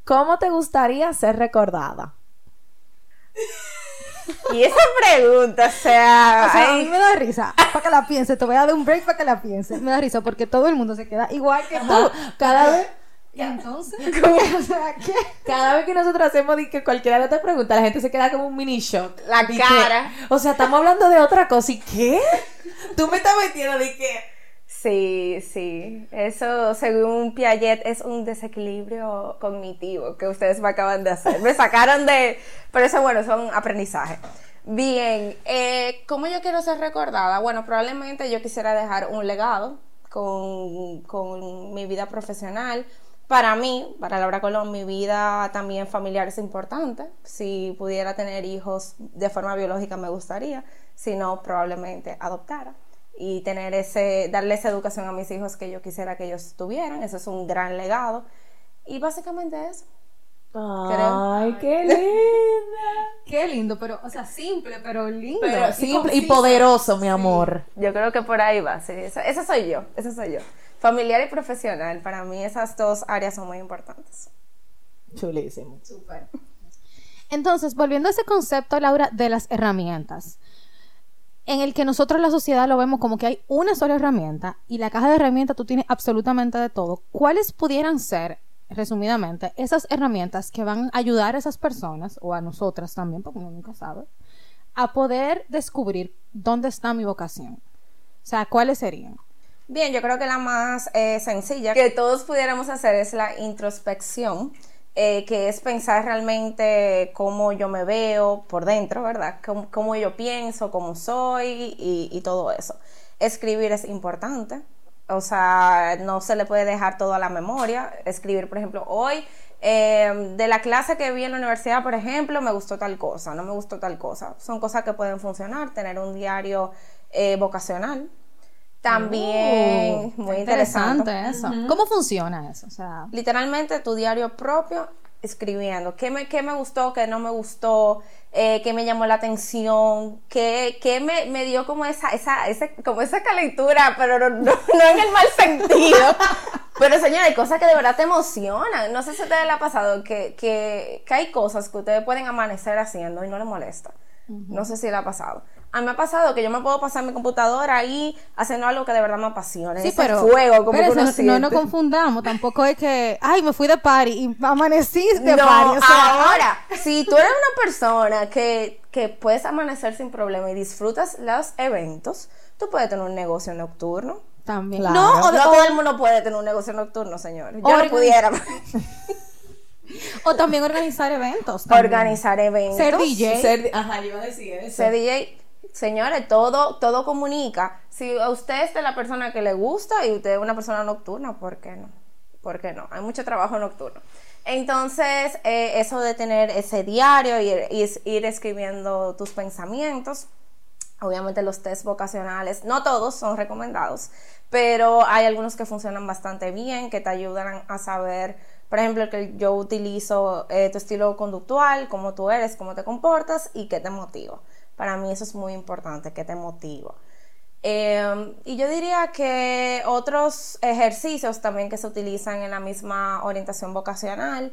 ¿Cómo te gustaría ser recordada? *laughs*
Y esa pregunta, o sea,
O sea, a mí me da risa, para que la piense, te voy a dar un break para que la piense. Me da risa porque todo el mundo se queda igual que tú.
Cada vez,
Y entonces, *laughs* o sea, ¿qué?
cada vez que nosotros hacemos que cualquiera de estas preguntas, la gente se queda como un mini shock.
La cara.
que, o sea, estamos hablando de otra cosa. ¿Y qué? *laughs* Tú me estás metiendo de que.
Sí, sí. Eso, según Piaget, es un desequilibrio cognitivo que ustedes me acaban de hacer. Me sacaron de... Pero eso, bueno, son aprendizaje. Bien, eh, ¿cómo yo quiero ser recordada? Bueno, probablemente yo quisiera dejar un legado con, con mi vida profesional. Para mí, para Laura Colón, mi vida también familiar es importante. Si pudiera tener hijos de forma biológica me gustaría, si no, probablemente adoptara y tener ese, darle esa educación a mis hijos que yo quisiera que ellos tuvieran. Eso es un gran legado. Y básicamente eso.
Ay, qué linda. *laughs*
Qué lindo, pero, o sea, simple, pero lindo.
Pero simple y poderoso, mi amor.
Yo creo que por ahí va, sí. Esa, esa soy yo, esa soy yo. Familiar y profesional, para mí esas dos áreas son muy importantes.
Chulísimo.
Súper. Entonces, volviendo a ese concepto, Laura, de las herramientas, en el que nosotros la sociedad lo vemos como que hay una sola herramienta y la caja de herramientas tú tienes absolutamente de todo. ¿Cuáles pudieran ser, resumidamente, esas herramientas que van a ayudar a esas personas, o a nosotras también, porque uno nunca sabe, a poder descubrir dónde está mi vocación? O sea, ¿cuáles serían?
Bien, yo creo que la más eh, sencilla que todos pudiéramos hacer es la introspección, eh, que es pensar realmente cómo yo me veo por dentro, ¿verdad? Cómo, cómo yo pienso, cómo soy y, y todo eso. Escribir es importante, o sea, no se le puede dejar todo a la memoria. Escribir, por ejemplo, hoy eh, de la clase que vi en la universidad, por ejemplo, me gustó tal cosa, no me gustó tal cosa. Son cosas que pueden funcionar, tener un diario eh, vocacional. También,
Oh,
muy interesante.
eso. ¿Cómo funciona eso? O sea,
Literalmente tu diario propio escribiendo qué me, qué me gustó, qué no me gustó, eh, qué me llamó la atención, qué, qué me, me dio como esa, esa, ese, como esa calentura, pero no, no- no en el mal sentido. *laughs* Pero señora, hay cosas que de verdad te emocionan. No sé si a ustedes les ha pasado que, que, que hay cosas que ustedes pueden amanecer haciendo y no les molesta. No sé si le ha pasado. A mí me ha pasado que yo me puedo pasar mi computadora ahí haciendo algo que de verdad me apasiona.
sí,
ese
pero,
fuego, como
pero
que
eso no, nos confundamos. Tampoco es que, ay, me fui de party y amanecí de
no,
party. O sea,
ahora, si tú eres una persona que, que puedes amanecer sin problema y disfrutas los eventos, tú puedes tener un negocio nocturno.
también.
Claro.
No, o, de-
no
o-
todo el mundo puede tener un negocio nocturno, señor. Yo no pudiera *laughs*
o también organizar eventos. también.
organizar eventos.
Ser DJ.
Ser- ajá, yo iba a decir eso.
Ser DJ. Señores, todo, todo comunica. Si a usted es de la persona que le gusta y usted es una persona nocturna, ¿por qué no? ¿Por qué no? Hay mucho trabajo nocturno. Entonces, eh, eso de tener ese diario y, ir escribiendo tus pensamientos, obviamente los test vocacionales, no todos son recomendados, pero hay algunos que funcionan bastante bien, que te ayudan a saber, por ejemplo, que yo utilizo eh, tu estilo conductual, cómo tú eres, cómo te comportas y qué te motiva. Para mí eso es muy importante, qué te motiva. Eh, y yo diría que otros ejercicios también que se utilizan en la misma orientación vocacional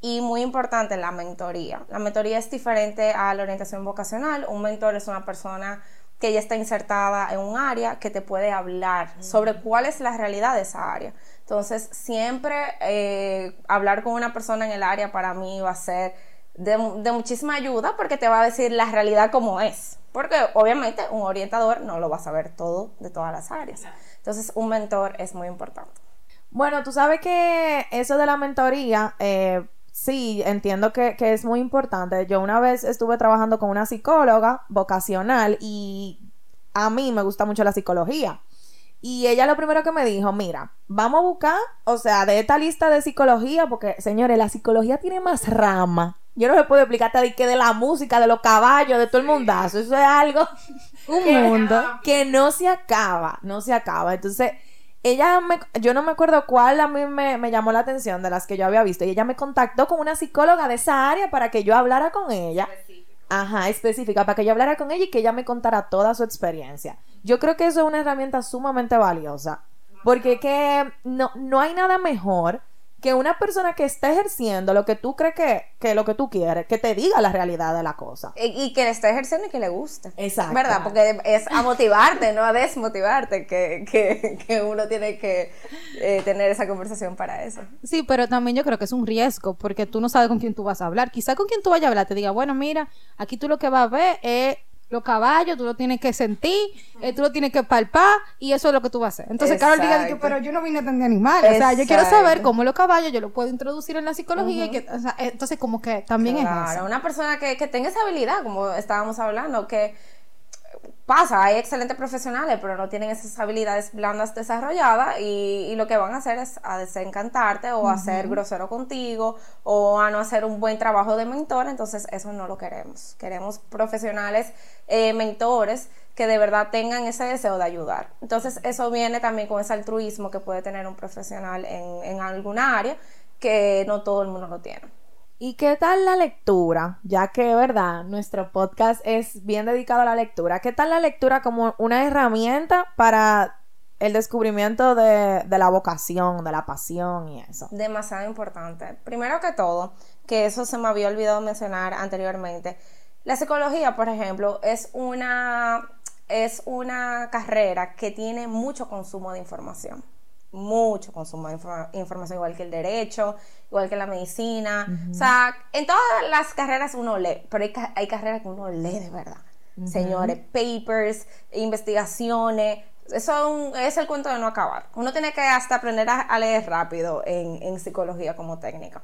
y muy importante la mentoría. La mentoría es diferente a la orientación vocacional. Un mentor es una persona que ya está insertada en un área que te puede hablar sobre cuál es la realidad de esa área. Entonces, siempre eh, hablar con una persona en el área para mí va a ser de, de muchísima ayuda porque te va a decir la realidad como es. Porque obviamente un orientador no lo va a saber todo de todas las áreas. Entonces, un mentor es muy importante.
Bueno, tú sabes que eso de la mentoría, eh, sí, entiendo que, que es muy importante. Yo una vez estuve trabajando con una psicóloga vocacional y a mí me gusta mucho la psicología. Y ella lo primero que me dijo, mira, vamos a buscar, o sea, de esta lista de psicología, porque señores, la psicología tiene más rama. Yo no se puedo explicarte de que de la música, de los caballos, de todo el mundazo. Eso es algo *laughs*
Un
que-
mundo.
que no se acaba, no se acaba. Entonces, ella me, yo no me acuerdo cuál a mí me, me llamó la atención de las que yo había visto. Y ella me contactó con una psicóloga de esa área para que yo hablara con ella. Ajá, específica, para que yo hablara con ella y que ella me contara toda su experiencia. Yo creo que eso es una herramienta sumamente valiosa, porque que no, no hay nada mejor que una persona que está ejerciendo lo que tú crees que, que lo que tú quieres, que te diga la realidad de la cosa.
Y, y que le esté ejerciendo y que le guste.
Exacto.
¿Verdad? Porque es a motivarte, no a desmotivarte, que, que, que uno tiene que eh, tener esa conversación para eso.
Sí, pero también yo creo que es un riesgo, porque tú no sabes con quién tú vas a hablar. Quizá con quien tú vayas a hablar te diga, bueno, mira, aquí tú lo que vas a ver es los caballos, tú lo tienes que sentir, eh, tú lo tienes que palpar y eso es lo que tú vas a hacer. Entonces, Carol diga, que, pero yo no vine a atender animales, o sea, yo quiero saber cómo los caballos yo lo puedo introducir en la psicología y que, o sea, entonces como que también es
Claro, una persona que, que tenga esa habilidad, como estábamos hablando, que pasa, hay excelentes profesionales, pero no tienen esas habilidades blandas desarrolladas y, y lo que van a hacer es a desencantarte o a ser grosero contigo o a no hacer un buen trabajo de mentor, entonces eso no lo queremos. Queremos profesionales, eh, mentores que de verdad tengan ese deseo de ayudar. Entonces eso viene también con ese altruismo que puede tener un profesional en, en alguna área que no todo el mundo lo tiene.
¿Y qué tal la lectura? Ya que, ¿verdad? Nuestro podcast es bien dedicado a la lectura. ¿Qué tal la lectura como una herramienta para el descubrimiento de, de la vocación, de la pasión y eso?
Demasiado importante. Primero que todo, que eso se me había olvidado mencionar anteriormente, la psicología, por ejemplo, es una, es una carrera que tiene mucho consumo de información. Mucho consumo de informa- información, igual que el derecho, igual que la medicina. O sea, en todas las carreras uno lee, pero hay, ca- hay carreras que uno lee de verdad. Señores, papers, investigaciones, eso es un- es el cuento de no acabar. Uno tiene que hasta aprender a, a leer rápido en, en psicología como técnica.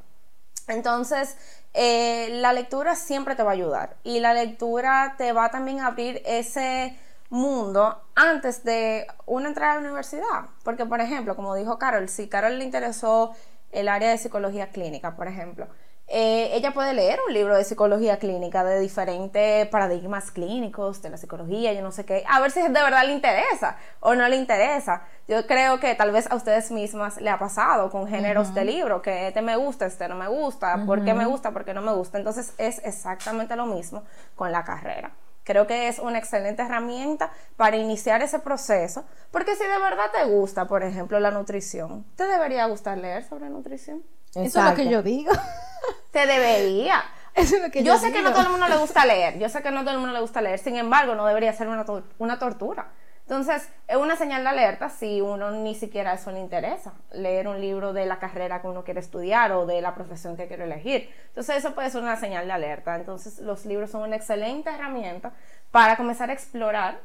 Entonces, eh, la lectura siempre te va a ayudar y la lectura te va también a abrir ese mundo antes de una entrada a la universidad. Porque, por ejemplo, como dijo Carol, si Carol le interesó el área de psicología clínica, por ejemplo, eh, ella puede leer un libro de psicología clínica de diferentes paradigmas clínicos de la psicología, yo no sé qué, a ver si de verdad le interesa o no le interesa. Yo creo que tal vez a ustedes mismas le ha pasado con géneros de libro, que este me gusta, este no me gusta, por qué me gusta, por qué no me gusta. Entonces es exactamente lo mismo con la carrera. Creo que es una excelente herramienta para iniciar ese proceso, porque si de verdad te gusta, por ejemplo, la nutrición, ¿te debería gustar leer sobre nutrición?
Eso es lo que yo digo. *laughs*
Te debería.
Eso es lo que
yo
yo,
sé que no todo el mundo le gusta leer, yo sé que no todo el mundo le gusta leer, sin embargo, no debería ser una, tor- una tortura. Entonces, es una señal de alerta si uno ni siquiera eso le interesa, leer un libro de la carrera que uno quiere estudiar o de la profesión que quiere elegir. Entonces, eso puede ser una señal de alerta. Entonces, los libros son una excelente herramienta para comenzar a explorar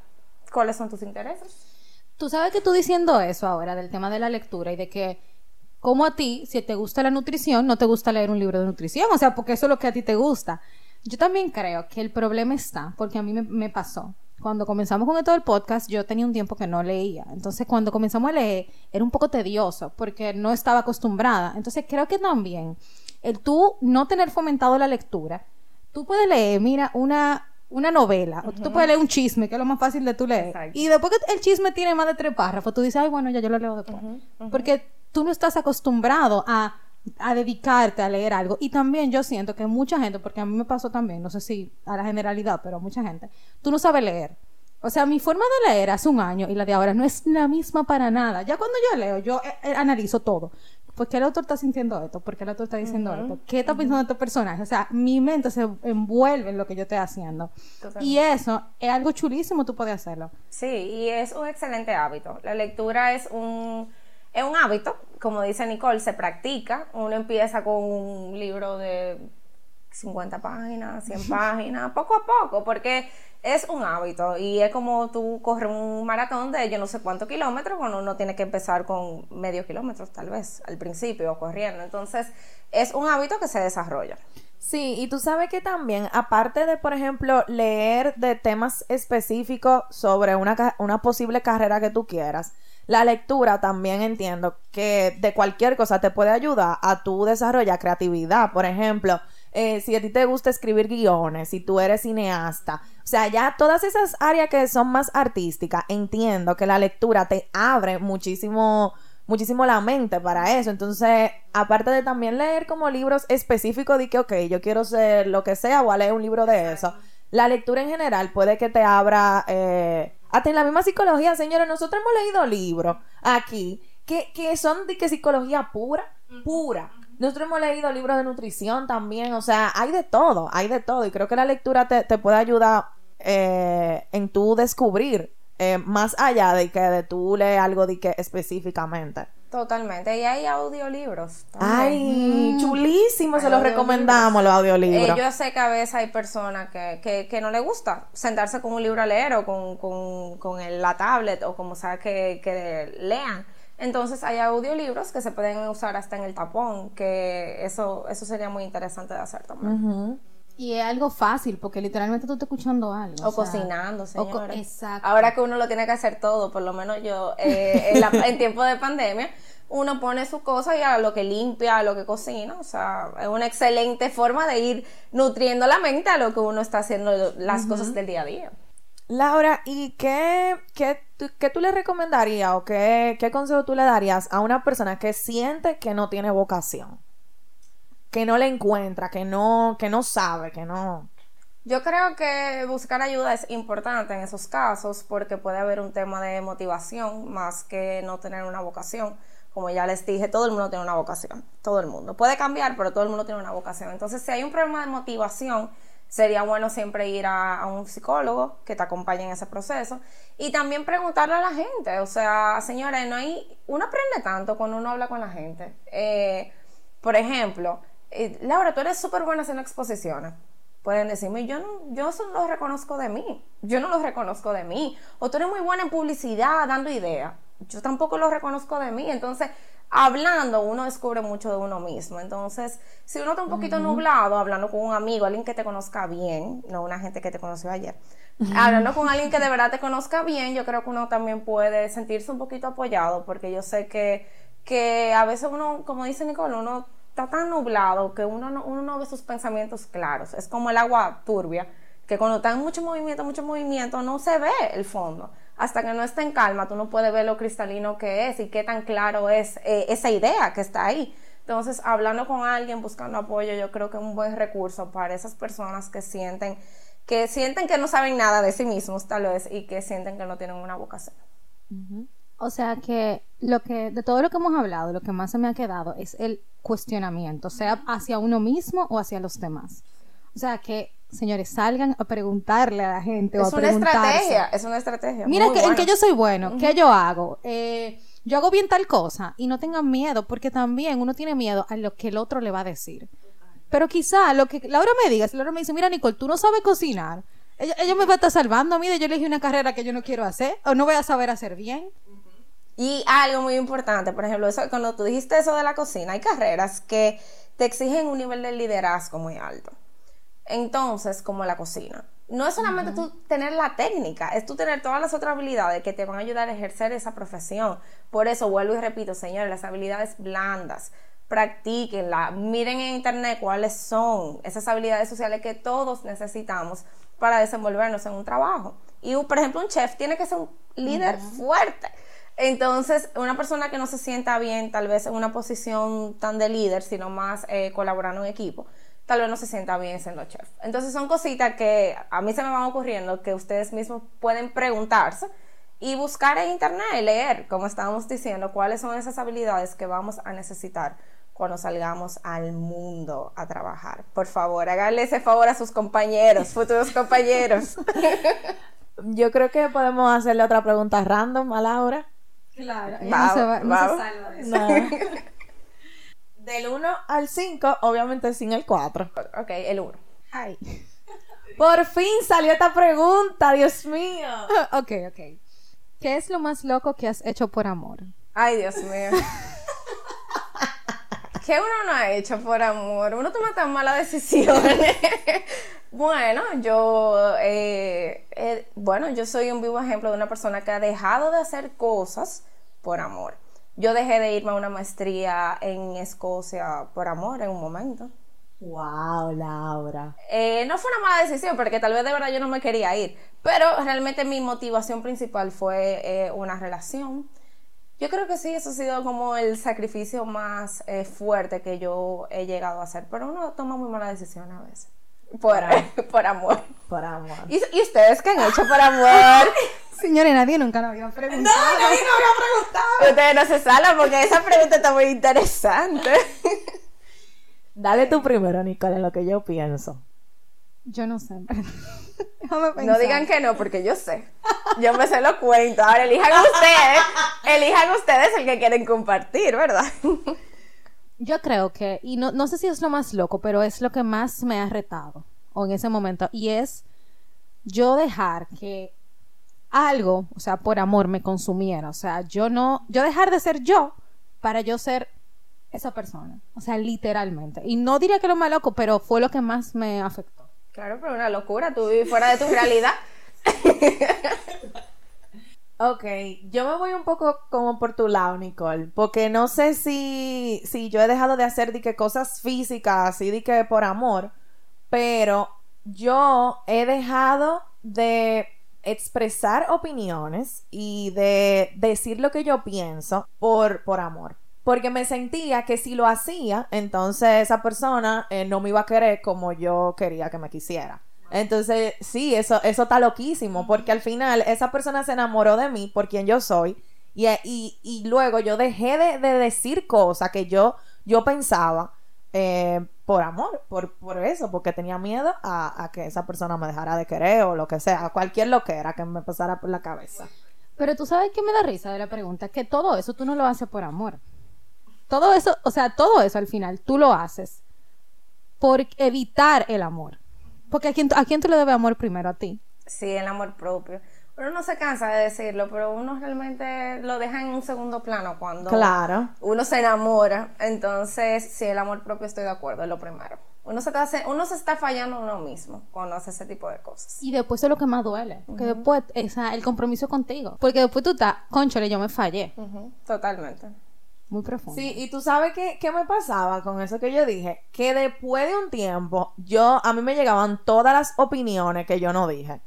cuáles son tus intereses.
Tú sabes que tú diciendo eso ahora del tema de la lectura y de que como a ti, si te gusta la nutrición, no te gusta leer un libro de nutrición, o sea, porque eso es lo que a ti te gusta. Yo también creo que el problema está, porque a mí me, me pasó. Cuando comenzamos con esto del podcast, yo tenía un tiempo que no leía. Entonces, cuando comenzamos a leer, era un poco tedioso, porque no estaba acostumbrada. Entonces, creo que también el tú no tener fomentado la lectura, tú puedes leer, mira, una, una novela, o tú puedes leer un chisme, que es lo más fácil de tú leer.
Exacto.
Y después que el chisme tiene más de tres párrafos, tú dices, ay, bueno, ya yo lo leo después. Porque tú no estás acostumbrado a, a dedicarte a leer algo. Y también yo siento que mucha gente, porque a mí me pasó también, no sé si a la generalidad, pero a mucha gente, tú no sabes leer. O sea, mi forma de leer hace un año y la de ahora no es la misma para nada. Ya cuando yo leo, yo eh, eh, analizo todo. ¿Por qué el autor está sintiendo esto? ¿Por qué el autor está diciendo esto? ¿Qué está pensando este personaje? O sea, mi mente se envuelve en lo que yo estoy haciendo.
Totalmente.
Y eso es algo chulísimo, tú puedes hacerlo.
Sí, y es un excelente hábito. La lectura es un, es un hábito, como dice Nicole, se practica. Uno empieza con un libro de 50 páginas, 100 *laughs* páginas, poco a poco, porque es un hábito y es como tú corres un maratón de yo no sé cuántos kilómetros, cuando uno tiene que empezar con medio kilómetro tal vez al principio corriendo. Entonces, es un hábito que se desarrolla.
Sí, y tú sabes que también, aparte de, por ejemplo, leer de temas específicos sobre una, una posible carrera que tú quieras, la lectura también entiendo que de cualquier cosa te puede ayudar a tu desarrollar creatividad. Por ejemplo, eh, si a ti te gusta escribir guiones, si tú eres cineasta, o sea, ya todas esas áreas que son más artísticas, entiendo que la lectura te abre muchísimo muchísimo la mente para eso. Entonces, aparte de también leer como libros específicos de que, ok, yo quiero ser lo que sea, voy a leer un libro de eso. La lectura en general puede que te abra, eh, hasta en la misma psicología, señores, nosotros hemos leído libros aquí que, que son de que psicología pura, pura. Nosotros hemos leído libros de nutrición también, o sea, hay de todo, hay de todo. Y creo que la lectura te, te puede ayudar eh, en tu descubrir, eh, más allá de que de tú lees algo de que específicamente.
Totalmente. Y hay audiolibros. también.
Ay, chulísimo, se los recomendamos los
Eh,
audiolibros.
yo sé que a veces hay personas que, que, que no les gusta sentarse con un libro a leer o con, con, con el- la tablet o como sea que, que lean. Entonces hay audiolibros que se pueden usar hasta en el tapón, que eso, eso sería muy interesante de hacer también.
Y es algo fácil, porque literalmente tú estás escuchando algo.
O,
sea,
cocinando,
o co-
señores.
exacto.
Ahora que uno lo tiene que hacer todo, por lo menos yo, eh, *laughs* en, la- en tiempo de pandemia, uno pone su cosa y a lo que limpia, a lo que cocina. O sea, es una excelente forma de ir nutriendo la mente a lo que uno está haciendo, las cosas del día a día.
Laura, ¿y qué, qué, tú, qué tú le recomendarías o qué, qué consejo tú le darías a una persona que siente que no tiene vocación? Que no le encuentra, que no, que no sabe, que no.
Yo creo que buscar ayuda es importante en esos casos porque puede haber un tema de motivación más que no tener una vocación. Como ya les dije, todo el mundo tiene una vocación, todo el mundo. Puede cambiar, pero todo el mundo tiene una vocación. Entonces, si hay un problema de motivación, sería bueno siempre ir a, a un psicólogo que te acompañe en ese proceso y también preguntarle a la gente. O sea, señores, no hay, uno aprende tanto cuando uno habla con la gente. Eh, por ejemplo, eh, Laura, tú eres súper buena haciendo exposiciones. Pueden decirme, yo no, yo eso no lo reconozco de mí, yo no lo reconozco de mí, o tú eres muy buena en publicidad, dando ideas, yo tampoco lo reconozco de mí, entonces, hablando, uno descubre mucho de uno mismo, entonces, si uno está un poquito nublado, hablando con un amigo, alguien que te conozca bien, no una gente que te conoció ayer, hablando con alguien que de verdad te conozca bien, yo creo que uno también puede sentirse un poquito apoyado, porque yo sé que, que a veces uno, como dice Nicole, uno está tan nublado que uno no, uno no ve sus pensamientos claros. Es como el agua turbia, que cuando está en mucho movimiento, mucho movimiento, no se ve el fondo. Hasta que no está en calma, tú no puedes ver lo cristalino que es y qué tan claro es eh, esa idea que está ahí. Entonces, hablando con alguien, buscando apoyo, yo creo que es un buen recurso para esas personas que sienten que sienten que no saben nada de sí mismos, tal vez, y que sienten que no tienen una vocación.
O sea que lo que de todo lo que hemos hablado, lo que más se me ha quedado es el cuestionamiento, sea hacia uno mismo o hacia los demás. O sea que, señores, salgan a preguntarle a la gente o
Es
a
una estrategia, es una estrategia.
Mira que, en qué yo soy bueno, qué yo hago. Eh, yo hago bien tal cosa y no tengan miedo, porque también uno tiene miedo a lo que el otro le va a decir. Pero quizá lo que Laura me diga, si Laura me dice, mira Nicole, tú no sabes cocinar, ella, ella me va a estar salvando, mire, yo elegí una carrera que yo no quiero hacer, o no voy a saber hacer bien.
Y algo muy importante, por ejemplo, eso, cuando tú dijiste eso de la cocina, hay carreras que te exigen un nivel de liderazgo muy alto. Entonces, como la cocina. No es solamente tú tener la técnica, es tú tener todas las otras habilidades que te van a ayudar a ejercer esa profesión. Por eso vuelvo y repito, señores, las habilidades blandas, practíquenla, miren en internet cuáles son esas habilidades sociales que todos necesitamos para desenvolvernos en un trabajo. Y por ejemplo, un chef tiene que ser un líder fuerte. Entonces, una persona que no se sienta bien, tal vez en una posición tan de líder, sino más eh, colaborando en equipo, tal vez no se sienta bien siendo chef. Entonces, son cositas que a mí se me van ocurriendo que ustedes mismos pueden preguntarse y buscar en internet y leer, como estábamos diciendo, cuáles son esas habilidades que vamos a necesitar cuando salgamos al mundo a trabajar. Por favor, háganle ese favor a sus compañeros, futuros compañeros. *laughs*
Yo creo que podemos hacerle otra pregunta random a Laura.
Claro,
no se va- no se
salva de
No. *laughs* Del 1 al 5, obviamente sin el 4.
ok, el uno.
Ay. *laughs*
Por fin salió esta pregunta, Dios mío. *laughs*
ok, ok. ¿Qué es lo más loco que has hecho por amor?
Ay, Dios mío. ¿Qué uno no ha hecho por amor? Uno toma tan malas decisiones. Bueno, yo, eh, eh, bueno, yo soy un vivo ejemplo de una persona que ha dejado de hacer cosas por amor. Yo dejé de irme a una maestría en Escocia por amor en un momento.
Wow, Laura.
Eh, no fue una mala decisión porque tal vez de verdad yo no me quería ir, pero realmente mi motivación principal fue eh, una relación Yo creo que sí, eso ha sido como el sacrificio más eh, fuerte que yo he llegado a hacer, pero uno toma muy malas decisiones a veces. Por, *laughs* por amor.
Por amor.
¿Y, y ustedes qué han hecho por amor? *laughs*
Señores, nadie nunca nos había preguntado.
ustedes no se salan porque esa pregunta está muy interesante. *laughs*
Dale tú primero, Nicole, en lo que yo pienso.
Yo no sé.
No digan que no, porque yo sé. Yo me se lo cuento. Ahora elijan ustedes. Elijan ustedes el que quieren compartir, ¿verdad?
Yo creo que, y no, no sé si es lo más loco, pero es lo que más me ha retado o en ese momento, y es yo dejar que algo, o sea, por amor me consumiera, o sea, yo no, yo dejar de ser yo para yo ser esa persona, o sea, literalmente. Y no diría que lo más loco, pero fue lo que más me afectó.
Claro, pero una locura. Tú vives fuera de tu realidad. *laughs*
Ok, yo me voy un poco como por tu lado, Nicole, porque no sé si, si yo he dejado de hacer de que cosas físicas, así de que por amor, pero yo he dejado de expresar opiniones y de decir lo que yo pienso por, por amor. Porque me sentía que si lo hacía, entonces esa persona eh, no me iba a querer como yo quería que me quisiera. Entonces, sí, eso, eso está loquísimo, porque al final esa persona se enamoró de mí por quien yo soy, y, y, y luego yo dejé de, de decir cosas que yo, yo pensaba eh, por amor, por, por eso, porque tenía miedo a, a que esa persona me dejara de querer o lo que sea, cualquier lo que era que me pasara por la cabeza.
Pero tú sabes que me da risa de la pregunta, que todo eso tú no lo haces por amor. Todo eso, o sea, todo eso al final tú lo haces por evitar el amor. Porque a quién, a quién tú le debes amor primero a ti.
Sí, el amor propio. Uno no se cansa de decirlo, pero uno realmente lo deja en un segundo plano cuando
Claro.
uno se enamora. Entonces, sí, el amor propio estoy de acuerdo, es lo primero. Uno se, está, uno se está fallando uno mismo cuando hace ese tipo de cosas.
Y después es lo que más duele. Porque después, sea, el compromiso contigo. Porque después tú estás, conchole, yo me fallé.
Totalmente.
Muy profundo.
Sí, y tú sabes qué, qué me pasaba con eso que yo dije, que después de un tiempo, yo, a mí me llegaban todas las opiniones que yo no dije.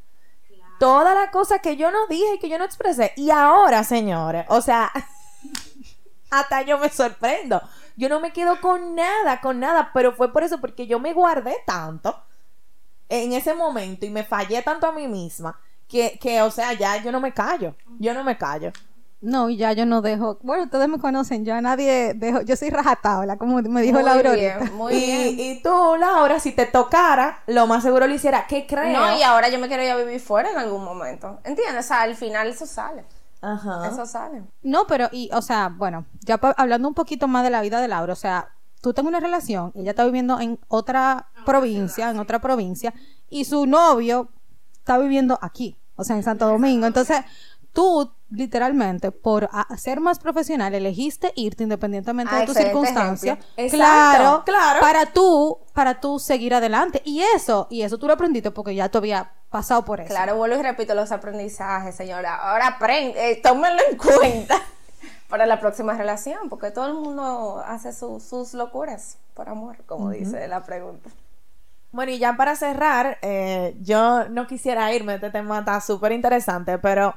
Todas las cosas que yo no dije y que yo no expresé. Y ahora, señores, o sea, *laughs* hasta yo me sorprendo. Yo no me quedo con nada, con nada, pero fue por eso, porque yo me guardé tanto en ese momento y me fallé tanto a mí misma, que, que o sea, ya yo no me callo. Yo no me callo.
No, y ya yo no dejo. Bueno, ustedes me conocen, yo a nadie dejo. Yo soy rajatabla, como me dijo
muy
Laura
bien, muy
y,
bien.
y tú, Laura, si te tocara, lo más seguro lo hiciera. ¿Qué crees?
No, y ahora yo me quiero ir a vivir fuera en algún momento. ¿Entiendes? O sea, al final eso sale.
Ajá.
Eso sale.
No, pero, y, o sea, bueno, ya hablando un poquito más de la vida de Laura, o sea, tú tengas una relación, ella está viviendo en otra provincia, en otra provincia, y su novio está viviendo aquí, o sea, en Santo Domingo. Entonces, tú, literalmente, por ser más profesional, elegiste irte independientemente
Ah,
de tus
excelente
circunstancias.
ejemplo. Exacto,
Claro,
claro.
Para tú, para tú seguir adelante. Y eso, y eso tú lo aprendiste porque ya tú habías pasado por eso.
Claro, vuelvo y repito los aprendizajes, señora. Ahora aprende, eh, tómenlo en cuenta *laughs* para la próxima relación, porque todo el mundo hace su- sus locuras por amor, como dice la pregunta.
Bueno, y ya para cerrar, eh, yo no quisiera irme, este tema está súper interesante, pero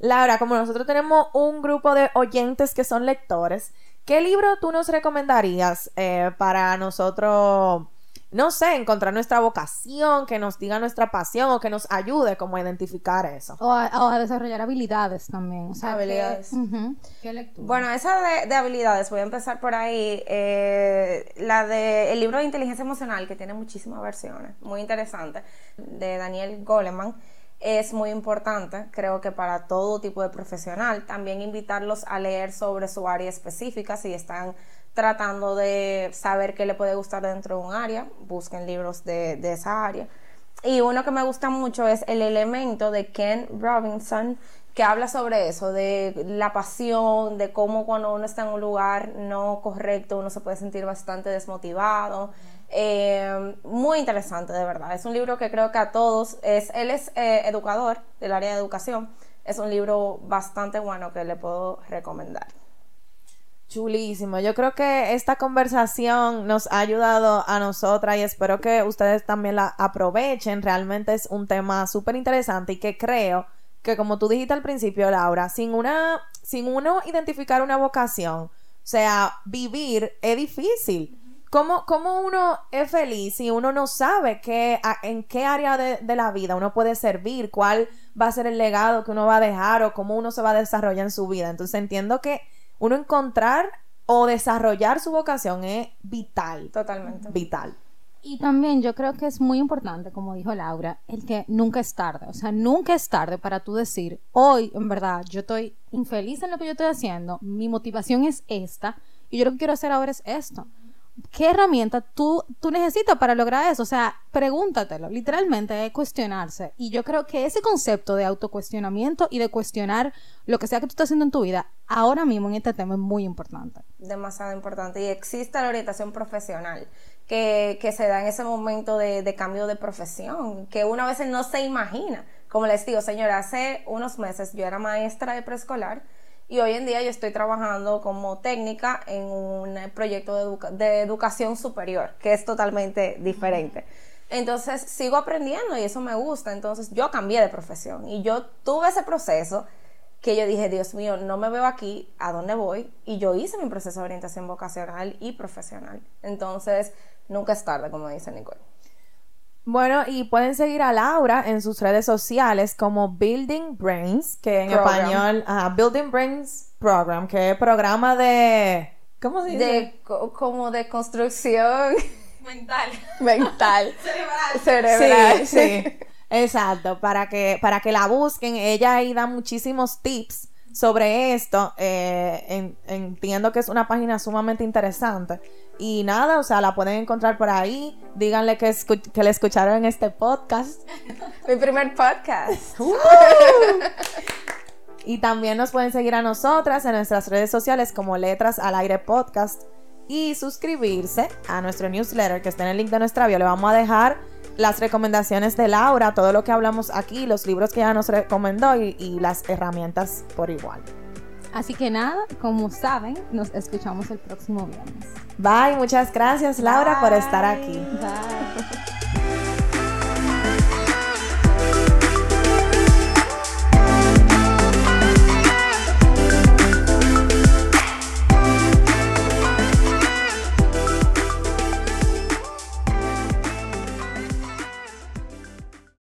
Laura, como nosotros tenemos un grupo de oyentes que son lectores, ¿qué libro tú nos recomendarías eh, para nosotros, no sé, encontrar nuestra vocación, que nos diga nuestra pasión o que nos ayude como a identificar eso?
O a, o a desarrollar habilidades también. O sea, que-
Habilidades.
¿Qué lectura?
Bueno, esa de, de habilidades, voy a empezar por ahí. eh, la de el libro de inteligencia emocional, que tiene muchísimas versiones, muy interesante, de Daniel Goleman, es muy importante, creo que para todo tipo de profesional. También invitarlos a leer sobre su área específica, si están tratando de saber qué le puede gustar dentro de un área, busquen libros de, de esa área. Y uno que me gusta mucho es El elemento de Ken Robinson, que habla sobre eso, de la pasión, de cómo cuando uno está en un lugar no correcto uno se puede sentir bastante desmotivado. Eh, muy interesante, de verdad. Es un libro que creo que a todos, es, él es eh, educador del área de educación, es un libro bastante bueno que le puedo recomendar.
Chulísimo. Yo creo que esta conversación nos ha ayudado a nosotras y espero que ustedes también la aprovechen. Realmente es un tema súper interesante y que creo que como tú dijiste al principio, Laura, sin una, sin uno identificar una vocación, o sea, vivir es difícil. ¿Cómo, cómo uno es feliz si uno no sabe qué, a- en qué área de, de la vida uno puede servir, cuál va a ser el legado que uno va a dejar o cómo uno se va a desarrollar en su vida? Entonces entiendo que uno encontrar o desarrollar su vocación es vital,
Totalmente.
vital.
Y también yo creo que es muy importante, como dijo Laura, el que nunca es tarde. O sea, nunca es tarde para tú decir, hoy, en verdad, yo estoy infeliz en lo que yo estoy haciendo, mi motivación es esta, y yo lo que quiero hacer ahora es esto. ¿Qué herramienta tú, tú necesitas para lograr eso? O sea, pregúntatelo. Literalmente es cuestionarse. Y yo creo que ese concepto de autocuestionamiento y de cuestionar lo que sea que tú estás haciendo en tu vida, ahora mismo en este tema es muy importante.
demasiado importante y existe la orientación profesional que, que se da en ese momento de, cambio de profesión, que uno a veces no se imagina. Como les digo, señora, hace unos meses yo era maestra de preescolar y hoy en día yo estoy trabajando como técnica en un proyecto de, educa- de educación superior, que es totalmente diferente. Entonces sigo aprendiendo y eso me gusta. Entonces yo cambié de profesión y yo tuve ese proceso que yo dije, Dios mío, no me veo aquí, ¿a dónde voy? Y yo hice mi proceso de orientación vocacional y profesional. Entonces, nunca es tarde, como dice Nicole.
Bueno, y pueden seguir a Laura en sus redes sociales como Building Brains, que en
Program.
español, ajá, Building Brains Program, que es programa de... ¿Cómo se dice?
De, co- como de construcción *laughs*
Mental.
mental, *laughs* cerebral.
Sí, sí. *laughs* Exacto, para que, para que la busquen. Ella ahí da muchísimos tips sobre esto. eh, en- entiendo que es una página sumamente interesante. Y nada, o sea, la pueden encontrar por ahí. Díganle que, que le escucharon en este podcast. *laughs*
Mi primer podcast. *laughs*
Y también nos pueden seguir a nosotras en nuestras redes sociales como Letras al Aire Podcast y suscribirse a nuestro newsletter que está en el link de nuestra bio. Le vamos a dejar las recomendaciones de Laura, todo lo que hablamos aquí, los libros que ella nos recomendó y, y las herramientas por igual.
Así que nada, como saben, nos escuchamos el próximo viernes.
Bye, muchas gracias Laura por estar aquí.
Bye.